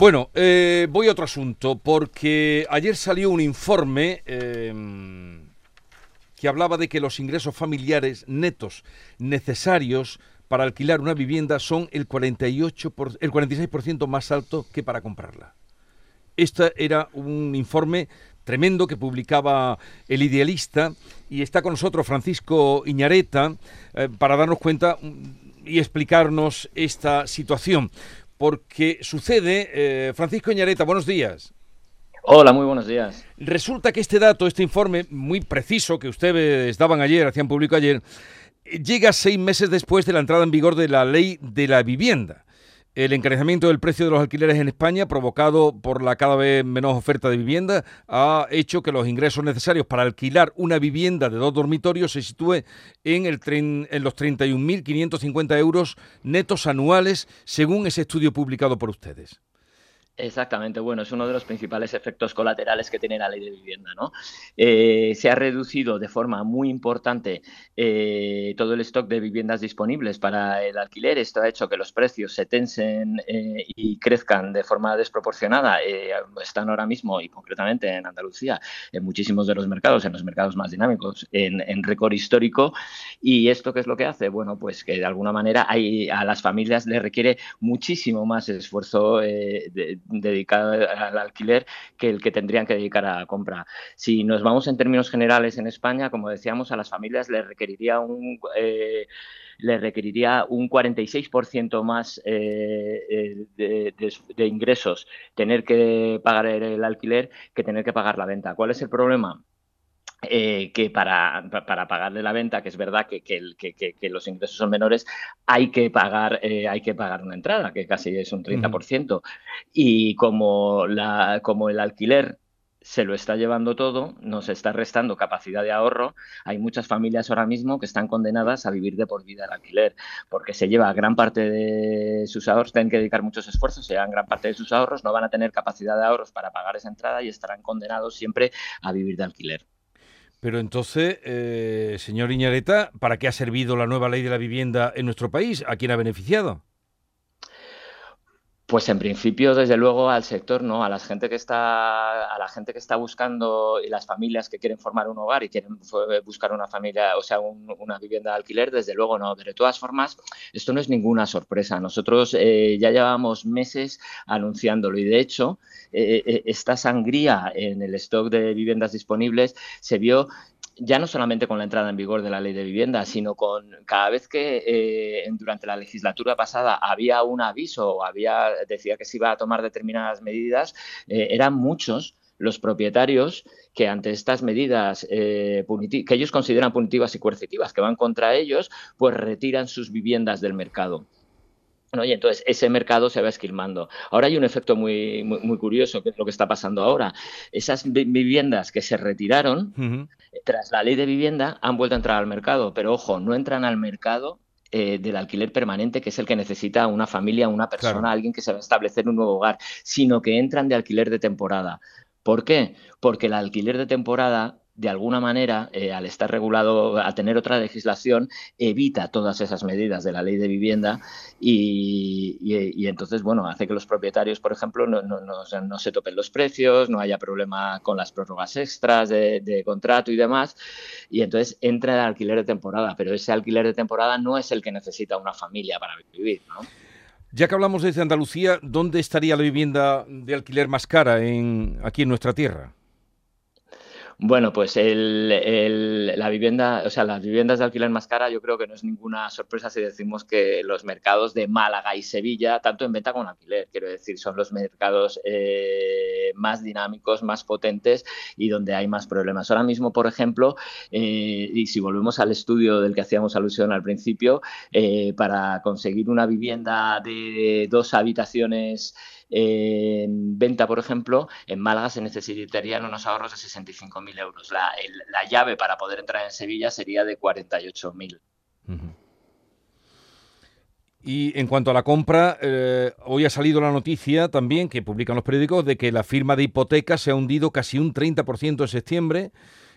Bueno, eh, voy a otro asunto, porque ayer salió un informe eh, que hablaba de que los ingresos familiares netos necesarios para alquilar una vivienda son el, 48 por, el 46% más alto que para comprarla. Este era un informe tremendo que publicaba El Idealista y está con nosotros Francisco Iñareta eh, para darnos cuenta mm, y explicarnos esta situación porque sucede, eh, Francisco Ñareta, buenos días. Hola, muy buenos días. Resulta que este dato, este informe muy preciso que ustedes daban ayer, hacían público ayer, llega seis meses después de la entrada en vigor de la ley de la vivienda. El encarecimiento del precio de los alquileres en España, provocado por la cada vez menos oferta de vivienda, ha hecho que los ingresos necesarios para alquilar una vivienda de dos dormitorios se sitúe en, el en los 31.550 euros netos anuales, según ese estudio publicado por ustedes. Exactamente, bueno, es uno de los principales efectos colaterales que tiene la ley de vivienda. ¿no? Eh, se ha reducido de forma muy importante eh, todo el stock de viviendas disponibles para el alquiler. Esto ha hecho que los precios se tensen eh, y crezcan de forma desproporcionada. están ahora mismo, y concretamente en Andalucía, en muchísimos de los mercados, en los mercados más dinámicos, en, récord histórico. ¿Y esto qué es lo que hace? Bueno, pues que de alguna manera a las familias les requiere muchísimo más esfuerzo de dedicado al alquiler que el que tendrían que dedicar a la compra. Si nos vamos en términos generales en España, como decíamos, a las familias les requeriría un... Eh, requeriría un 46% más eh, eh, de, ingresos tener que pagar el alquiler que tener que pagar la venta. ¿Cuál es el problema? Eh, que para, para, pagarle la venta, que es verdad que, que, los ingresos son menores, hay que pagar, eh, hay que pagar una entrada, que casi es un 30%. Y como, la, como el alquiler se lo está llevando todo, nos está restando capacidad de ahorro. Hay muchas familias ahora mismo que están condenadas a vivir de por vida el alquiler, porque se lleva gran parte de sus ahorros, tienen que dedicar muchos esfuerzos, se llevan gran parte de sus ahorros, no van a tener capacidad de ahorros para pagar esa entrada y estarán condenados siempre a vivir de alquiler. Pero entonces, eh, señor Iñareta, ¿para qué ha servido la nueva ley de la vivienda en nuestro país? ¿A quién ha beneficiado? Pues en principio, desde luego, al sector, ¿no? A la gente que está, a la gente que está buscando y las familias que quieren formar un hogar y quieren buscar una familia, o sea, una vivienda de alquiler, desde luego no. De todas formas, esto no es ninguna sorpresa. Nosotros eh, ya llevamos meses anunciándolo y de hecho, eh, eh, esta sangría en el stock de viviendas disponibles se vio ya no solamente con la entrada en vigor de la ley de vivienda, sino con cada vez que eh, durante la legislatura pasada había un aviso o había, decía que se iba a tomar determinadas medidas, eh, eran muchos los propietarios que ante estas medidas eh, que ellos consideran punitivas y coercitivas, que van contra ellos, pues retiran sus viviendas del mercado. Y entonces ese mercado se va esquilmando. Ahora hay un efecto muy, muy, curioso, que es lo que está pasando ahora. Esas viviendas que se retiraron tras la ley de vivienda han vuelto a entrar al mercado, pero ojo, no entran al mercado eh, del alquiler permanente, que es el que necesita una familia, una persona, alguien que se va a establecer un nuevo hogar, sino que entran de alquiler de temporada. ¿Por qué? Porque el alquiler de temporada de alguna manera, eh, al estar regulado, a tener otra legislación, evita todas esas medidas de la ley de vivienda y, entonces, bueno, hace que los propietarios, por ejemplo, no, se topen los precios, no haya problema con las prórrogas extras de, contrato y demás, y entonces entra el alquiler de temporada, pero ese alquiler de temporada no es el que necesita una familia para vivir, ¿no? Ya que hablamos desde Andalucía, ¿dónde estaría la vivienda de alquiler más cara en, aquí en nuestra tierra? Bueno, pues el, la vivienda, o sea, las viviendas de alquiler más cara, yo creo que no es ninguna sorpresa si decimos que los mercados de Málaga y Sevilla, tanto en venta como en alquiler, quiero decir, son los mercados eh, más dinámicos, más potentes y donde hay más problemas. Ahora mismo, por ejemplo, eh, y si volvemos al estudio del que hacíamos alusión al principio, eh, para conseguir una vivienda de dos habitaciones en venta, por ejemplo, en Málaga se necesitarían unos ahorros de 65.000 euros. La, la, llave para poder entrar en Sevilla sería de 48.000. Y en cuanto a la compra, eh, hoy ha salido la noticia también que publican los periódicos de que la firma de hipotecas se ha hundido casi un 30% en septiembre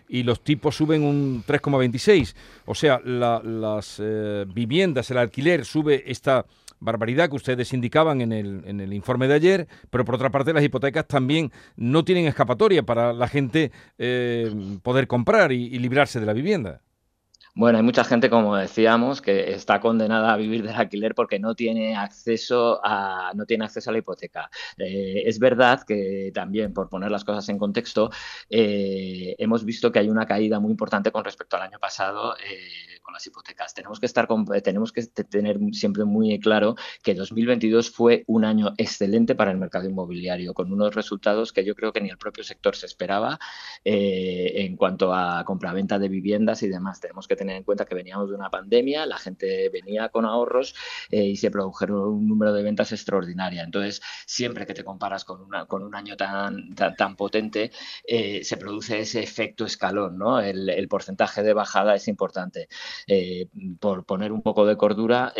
y los tipos suben un 3,26. O sea, las eh, viviendas, el alquiler sube esta barbaridad que ustedes indicaban en el, en el informe de ayer, pero por otra parte las hipotecas también no tienen escapatoria para la gente eh, poder comprar y librarse de la vivienda. Bueno, hay mucha gente, como decíamos, que está condenada a vivir del alquiler porque no tiene acceso a, no tiene acceso a la hipoteca. Eh, es verdad que también, por poner las cosas en contexto, eh, hemos visto que hay una caída muy importante con respecto al año pasado eh, con las hipotecas. Tenemos que, estar tenemos que tener siempre muy claro que 2022 fue un año excelente para el mercado inmobiliario, con unos resultados que yo creo que ni el propio sector se esperaba en cuanto a compraventa de viviendas y demás. Tenemos que tener en cuenta que veníamos de una pandemia, la gente venía con ahorros eh, y se produjeron un número de ventas extraordinaria. Entonces, siempre que te comparas con, una, con un año tan, tan, potente, eh, se produce ese efecto escalón, ¿no? El, porcentaje de bajada es importante. Eh, por poner un poco de cordura,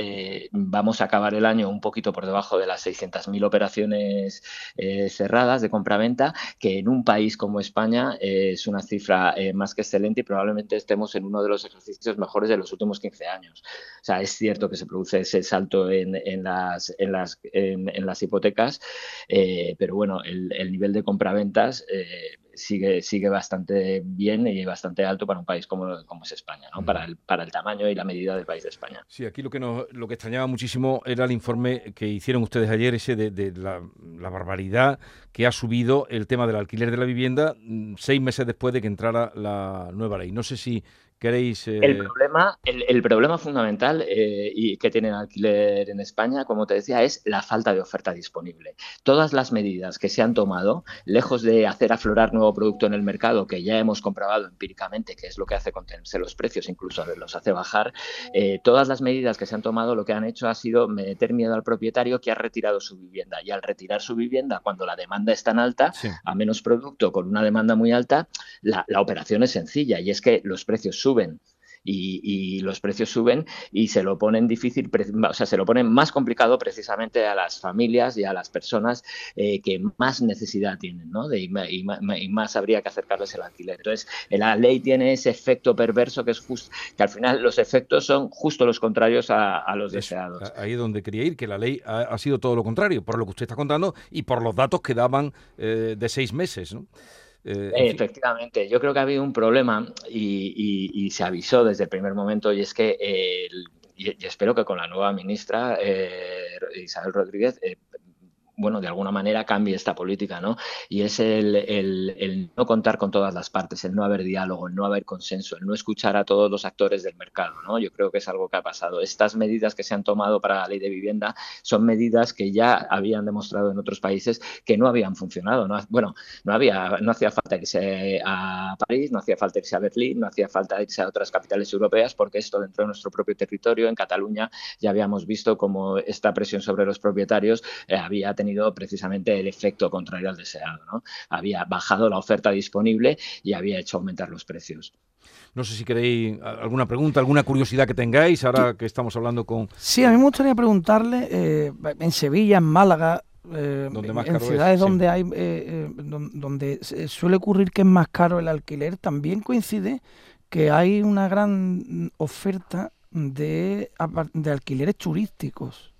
vamos a acabar el año un poquito por debajo de las 600.000 operaciones cerradas de compraventa, que en un país como España es una cifra más que excelente y probablemente estemos en uno de los ejercicios mejores de los últimos 15 años. O sea, es cierto que se produce ese salto en, las, hipotecas, eh, pero bueno, el, nivel de compraventas eh, sigue, sigue bastante bien y bastante alto para un país como, como es España, ¿no? para, el, para el tamaño y la medida del país de España. Sí, aquí lo que, nos, lo que extrañaba muchísimo era el informe que hicieron ustedes ayer, ese de, la, barbaridad que ha subido el tema del alquiler de la vivienda mm, seis meses después de que entrara la nueva ley. No sé si queréis... El, eh, problema, el, problema fundamental eh, y que tiene el alquiler en España, como te decía, es la falta de oferta disponible. Todas las medidas que se han tomado, lejos de hacer aflorar nuevo producto en el mercado, que ya hemos comprobado empíricamente que es lo que hace contenerse los precios, incluso los hace bajar, eh, todas las medidas que se han tomado lo que han hecho ha sido meter miedo al propietario que ha retirado su vivienda. Y al retirar su vivienda, cuando la demanda es tan alta, a menos producto con una demanda muy alta, la, la operación es sencilla y es que los precios suben y, los precios suben y se lo ponen difícil, o sea, se lo ponen más complicado precisamente a las familias y a las personas eh, que más necesidad tienen, ¿no? De, y, más habría que acercarles el alquiler. Entonces, la ley tiene ese efecto perverso que es justo, que al final los efectos son justo los contrarios a, los deseados. Ahí es donde quería ir, que la ley ha, sido todo lo contrario, por lo que usted está contando y por los datos que daban eh, de seis meses, ¿no? Eh, Efectivamente, yo creo que ha habido un problema y, se avisó desde el primer momento y es que, y, espero que con la nueva ministra eh, Isabel Rodríguez eh, bueno, de alguna manera cambie esta política, ¿no? Y es el, no contar con todas las partes, el no haber diálogo, el no haber consenso, el no escuchar a todos los actores del mercado, ¿no? Yo creo que es algo que ha pasado. Estas medidas que se han tomado para la ley de vivienda son medidas que ya habían demostrado en otros países que no habían funcionado, ¿no? Bueno, no había, no hacía falta irse a París, no hacía falta irse a Berlín, no hacía falta irse a otras capitales europeas, porque esto dentro de nuestro propio territorio, en Cataluña, ya habíamos visto cómo esta presión sobre los propietarios eh, había tenido tenido precisamente el efecto contrario al deseado. ¿no? Había bajado la oferta disponible y había hecho aumentar los precios. No sé si queréis alguna pregunta, alguna curiosidad que tengáis ahora que estamos hablando con... Sí, a mí me gustaría preguntarle, eh, en Sevilla, en Málaga, eh, en ciudades donde hay eh, donde suele ocurrir que es más caro el alquiler, también coincide que hay una gran oferta de, de alquileres turísticos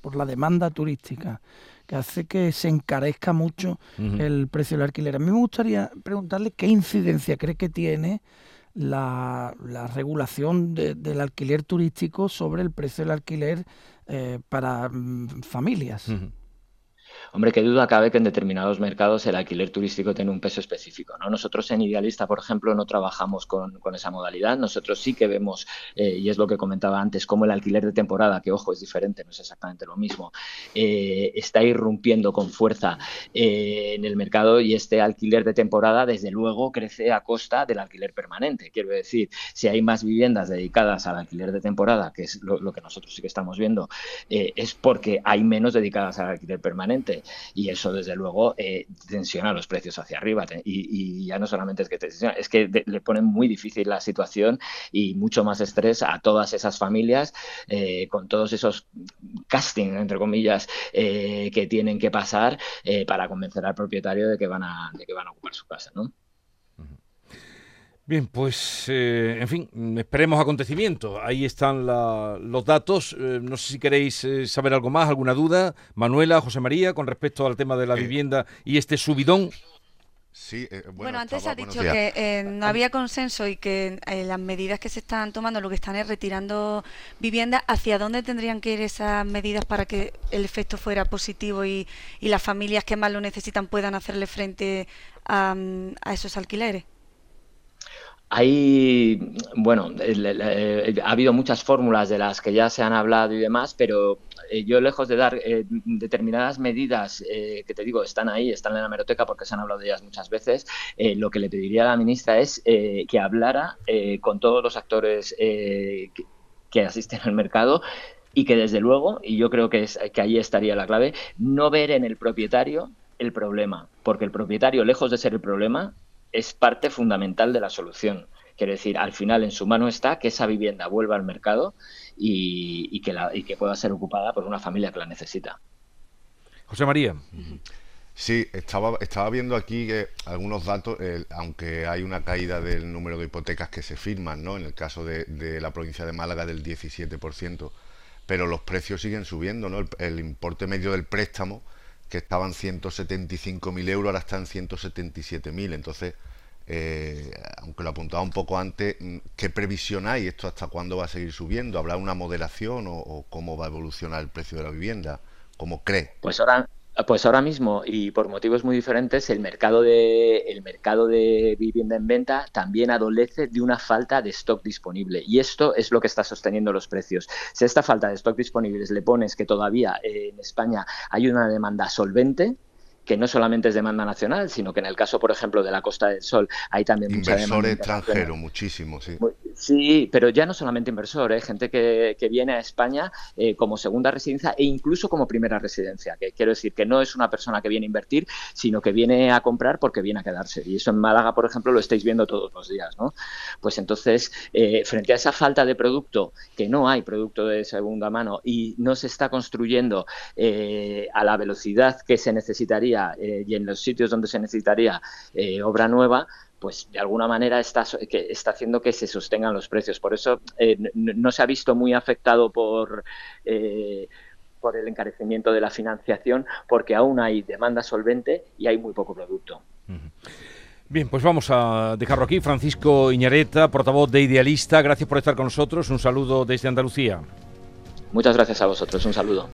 por la demanda turística que hace que se encarezca mucho el precio del alquiler. A mí me gustaría preguntarle qué incidencia cree que tiene la, regulación del alquiler turístico sobre el precio del alquiler eh, para mm, familias. Hombre, qué duda cabe que en determinados mercados el alquiler turístico tiene un peso específico. ¿no? Nosotros en Idealista, por ejemplo, no trabajamos con, esa modalidad. Nosotros sí que vemos, eh, y es lo que comentaba antes, como el alquiler de temporada, que ojo, es diferente, no es exactamente lo mismo, eh, está irrumpiendo con fuerza eh, en el mercado y este alquiler de temporada, desde luego, crece a costa del alquiler permanente. Quiero decir, si hay más viviendas dedicadas al alquiler de temporada, que es lo que nosotros sí que estamos viendo, es porque hay menos dedicadas al alquiler permanente y eso desde luego eh, tensiona los precios hacia arriba y, ya no solamente es que tensiona, es que le ponen muy difícil la situación y mucho más estrés a todas esas familias eh, con todos esos casting entre comillas eh, que tienen que pasar para convencer al propietario de que van a, de que van a ocupar su casa, ¿no? Bien, pues, eh, en fin, esperemos acontecimientos. Ahí están los datos. Eh, no sé si queréis eh, saber algo más, alguna duda. Manuela, José María, con respecto al tema de la vivienda y este subidón. Sí, bueno, antes ha dicho que no había consenso y que las medidas que se están tomando lo que están es retirando viviendas. ¿Hacia dónde tendrían que ir esas medidas para que el efecto fuera positivo y, las familias que más lo necesitan puedan hacerle frente a esos alquileres? Hay, bueno, ha habido muchas fórmulas de las que ya se han hablado y demás, pero eh, yo lejos de dar eh, determinadas medidas eh, que te digo están ahí, están en la meroteca porque se han hablado de ellas muchas veces, lo que le pediría a la ministra es que hablara con todos los actores que, que asisten al mercado y que desde luego, y yo creo que, es, que ahí estaría la clave, no ver en el propietario el problema, porque el propietario, lejos de ser el problema, es parte fundamental de la solución. Quiero decir, al final en su mano está que esa vivienda vuelva al mercado y, que, la, y que pueda ser ocupada por una familia que la necesita. José María. Sí, estaba, estaba viendo aquí que algunos datos, aunque hay una caída del número de hipotecas que se firman, ¿no? En el caso de, la provincia de Málaga del 17%, pero los precios siguen subiendo, ¿no? El, el importe medio del préstamo que estaban 175.000 euros, ahora están 177.000. Entonces, eh, aunque lo apuntaba un poco antes, mm, ¿qué previsión hay? ¿Esto hasta cuándo va a seguir subiendo? ¿Habrá una moderación o, cómo va a evolucionar el precio de la vivienda? ¿Cómo cree? Pues ahora, pues ahora mismo, y por motivos muy diferentes, el mercado de, el mercado de vivienda en venta también adolece de una falta de stock disponible. Y esto es lo que está sosteniendo los precios. Si a esta falta de stock disponible le pones que todavía en España hay una demanda solvente, que no solamente es demanda nacional, sino que en el caso, por ejemplo, de la Costa del Sol, hay también mucha demanda. extranjero, muchísimo, sí. Sí, pero ya no solamente inversor, ¿eh? gente que, que, viene a España eh, como segunda residencia e incluso como primera residencia. Que quiero decir que no es una persona que viene a invertir, sino que viene a comprar porque viene a quedarse. Y eso en Málaga, por ejemplo, lo estáis viendo todos los días, ¿no? Pues entonces, eh, frente a esa falta de producto, que no hay producto de segunda mano y no se está construyendo a la velocidad que se necesitaría eh, y en los sitios donde se necesitaría eh, obra nueva, pues de alguna manera está, que está haciendo que se sostengan los precios. Por eso eh, no, se ha visto muy afectado por, por el encarecimiento de la financiación, porque aún hay demanda solvente y hay muy poco producto. Bien, pues vamos a dejarlo aquí. Francisco Iñareta, portavoz de Idealista, gracias por estar con nosotros. Un saludo desde Andalucía. Muchas gracias a vosotros. Un saludo.